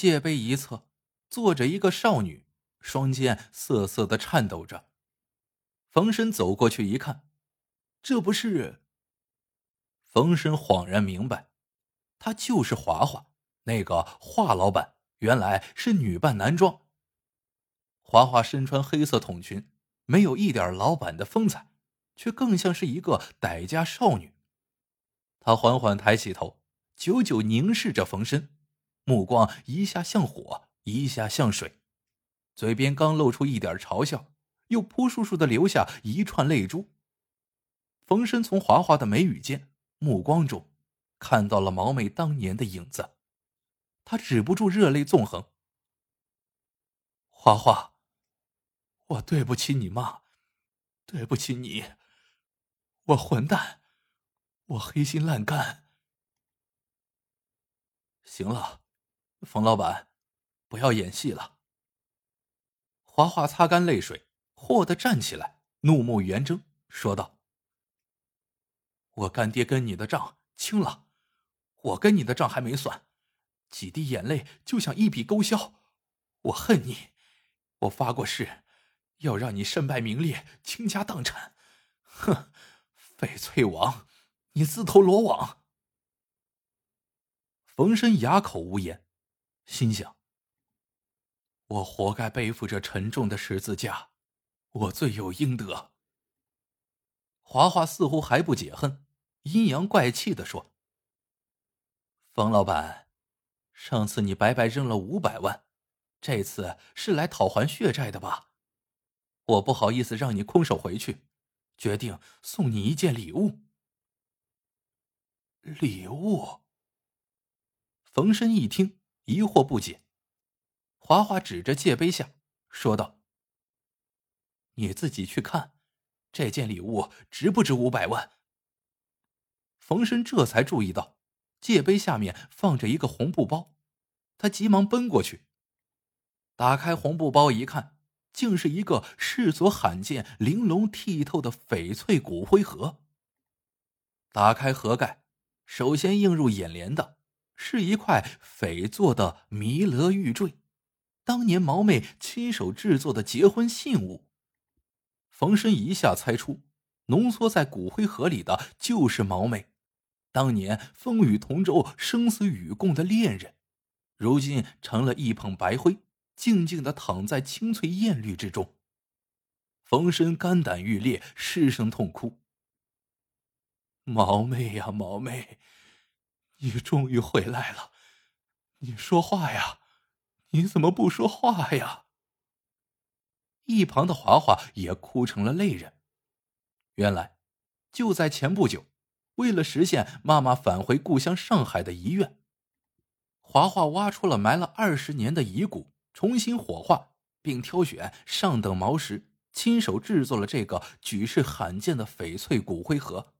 界碑一侧坐着一个少女，双肩瑟瑟的颤抖着。冯生走过去一看，这不是……冯生恍然明白，她就是华华，那个华老板原来是女扮男装。华华身穿黑色筒裙，没有一点老板的风采，却更像是一个歹家少女。她缓缓抬起头，久久凝视着冯生，目光一下像火，一下像水，嘴边刚露出一点嘲笑，又扑簌簌的流下一串泪珠。冯生从华华的眉宇间、目光中，看到了毛妹当年的影子，他止不住热泪纵横。华华。我对不起你妈，对不起你，我混蛋，我黑心烂肝。行了，冯老板，不要演戏了。华华擦干泪水，霍的站起来，怒目圆睁，说道：“我干爹跟你的账清了，我跟你的账还没算，几滴眼泪就想一笔勾销，我恨你，我发过誓。”要让你身败名裂、倾家荡产，哼！翡翠王，你自投罗网。冯生哑口无言，心想：我活该背负着沉重的十字架，我罪有应得。华华似乎还不解恨，阴阳怪气的说：“冯老板，上次你白白扔了五百万，这次是来讨还血债的吧？”我不好意思让你空手回去，决定送你一件礼物。礼物。冯深一听，疑惑不解。华华指着界碑下，说道：“你自己去看，这件礼物值不值五百万？”冯生这才注意到界碑下面放着一个红布包，他急忙奔过去，打开红布包一看。竟是一个世所罕见、玲珑剔透的翡翠骨灰盒。打开盒盖，首先映入眼帘的是一块翡做的弥勒玉坠，当年毛妹亲手制作的结婚信物。冯生一下猜出，浓缩在骨灰盒里的就是毛妹，当年风雨同舟、生死与共的恋人，如今成了一捧白灰。静静的躺在青翠艳绿之中。冯生肝胆欲裂，失声痛哭。毛妹呀，毛妹，你终于回来了，你说话呀，你怎么不说话呀？一旁的华华也哭成了泪人。原来，就在前不久，为了实现妈妈返回故乡上海的遗愿，华华挖出了埋了二十年的遗骨。重新火化，并挑选上等毛石，亲手制作了这个举世罕见的翡翠骨灰盒。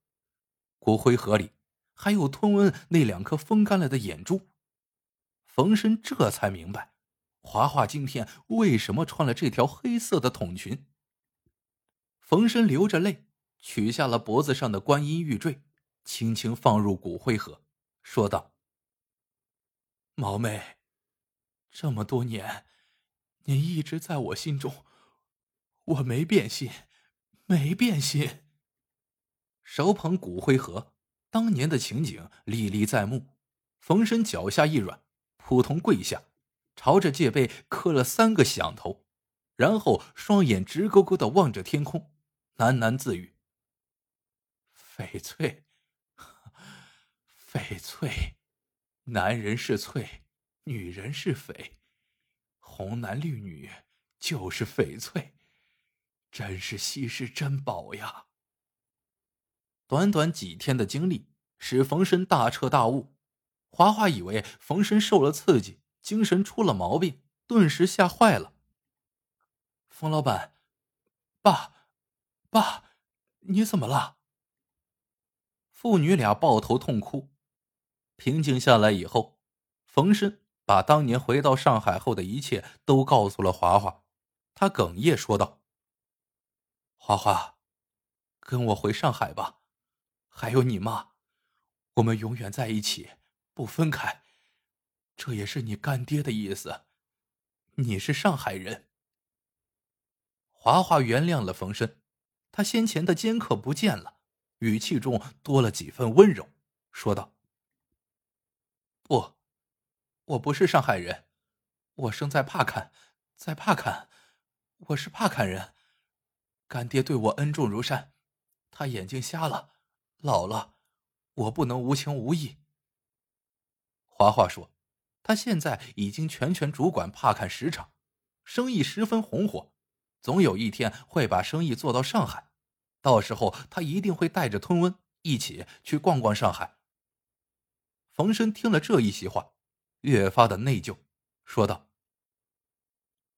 骨灰盒里还有吞温那两颗风干了的眼珠。冯生这才明白，华华今天为什么穿了这条黑色的筒裙。冯生流着泪取下了脖子上的观音玉坠，轻轻放入骨灰盒，说道：“毛妹。”这么多年，你一直在我心中，我没变心，没变心。手捧骨灰盒，当年的情景历历在目。冯生脚下一软，扑通跪下，朝着戒碑磕了三个响头，然后双眼直勾勾的望着天空，喃喃自语：“翡翠，翡翠，男人是翠。”女人是翡，红男绿女就是翡翠，真是稀世珍宝呀！短短几天的经历使冯生大彻大悟，华华以为冯生受了刺激，精神出了毛病，顿时吓坏了。冯老板，爸，爸，你怎么了？父女俩抱头痛哭。平静下来以后，冯生。把当年回到上海后的一切都告诉了华华，他哽咽说道：“华华，跟我回上海吧，还有你妈，我们永远在一起，不分开。这也是你干爹的意思。你是上海人。华华原谅了冯生，他先前的尖刻不见了，语气中多了几分温柔，说道：“不，我不是上海人，我生在帕坎，在帕坎，我是帕坎人。干爹对我恩重如山，他眼睛瞎了，老了，我不能无情无义。”华华说。他现在已经全权主管帕坎石场，生意十分红火，总有一天会把生意做到上海。到时候他一定会带着吞温一起去逛逛上海。冯生听了这一席话，越发的内疚，说道：“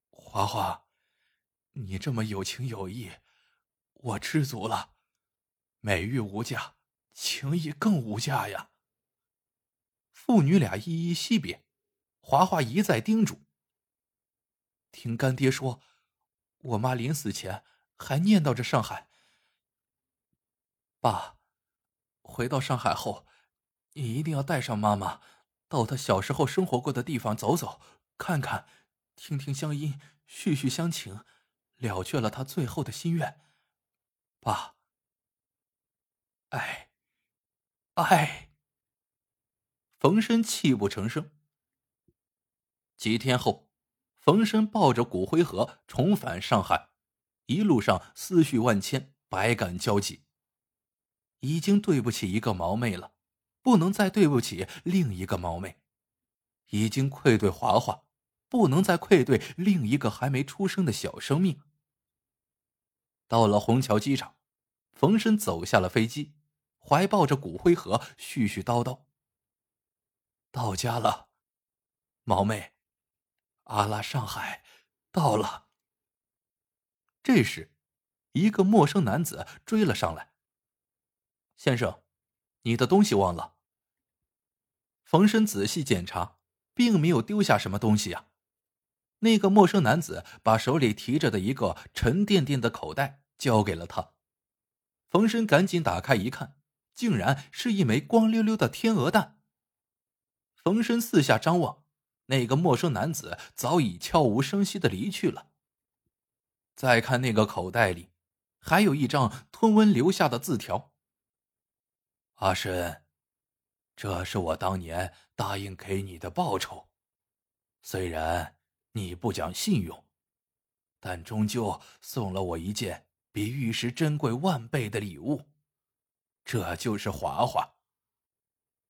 华华，你这么有情有义，我知足了。美玉无价，情谊更无价呀。”父女俩依依惜别。华华一再叮嘱：“听干爹说，我妈临死前还念叨着上海。爸，回到上海后，你一定要带上妈妈，到她小时候生活过的地方走走、看看，听听乡音，叙叙乡情，了却了她最后的心愿。爸，哎，哎。”冯生泣不成声。几天后，冯生抱着骨灰盒重返上海，一路上思绪万千，百感交集。已经对不起一个毛妹了，不能再对不起另一个毛妹；已经愧对华华，不能再愧对另一个还没出生的小生命。到了虹桥机场，冯生走下了飞机，怀抱着骨灰盒，絮絮叨叨：“到家了，毛妹。”阿拉上海到了。这时，一个陌生男子追了上来。先生，你的东西忘了。冯生仔细检查，并没有丢下什么东西啊。那个陌生男子把手里提着的一个沉甸甸的口袋交给了他。冯生赶紧打开一看，竟然是一枚光溜溜的天鹅蛋。冯生四下张望。那个陌生男子早已悄无声息的离去了。再看那个口袋里，还有一张吞温留下的字条。阿深，这是我当年答应给你的报酬。虽然你不讲信用，但终究送了我一件比玉石珍贵万倍的礼物。这就是华华。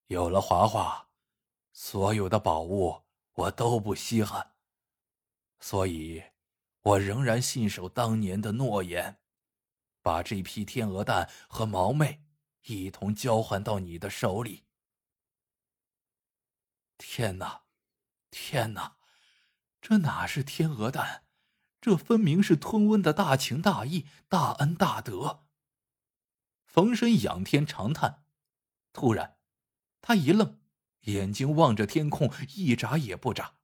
有了华华，所有的宝物。我都不稀罕，所以，我仍然信守当年的诺言，把这批天鹅蛋和毛妹一同交换到你的手里。天哪，天哪，这哪是天鹅蛋？这分明是吞温的大情大义、大恩大德。冯生仰天长叹，突然，他一愣。眼睛望着天空，一眨也不眨。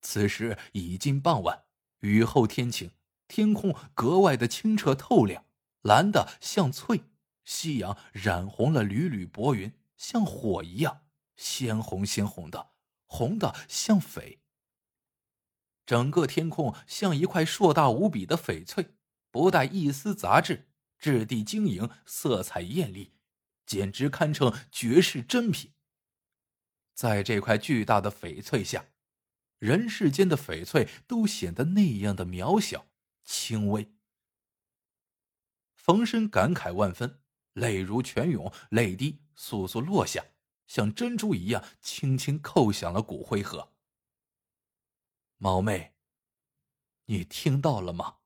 此时已经傍晚，雨后天晴，天空格外的清澈透亮，蓝的像翠。夕阳染红了缕缕薄云，像火一样鲜红鲜红的，红的像翡。整个天空像一块硕大无比的翡翠，不带一丝杂质，质地晶莹，色彩艳丽，简直堪称绝世珍品。在这块巨大的翡翠下，人世间的翡翠都显得那样的渺小、轻微。冯生感慨万分，泪如泉涌，泪滴簌簌落下，像珍珠一样轻轻扣响了骨灰盒。毛妹，你听到了吗？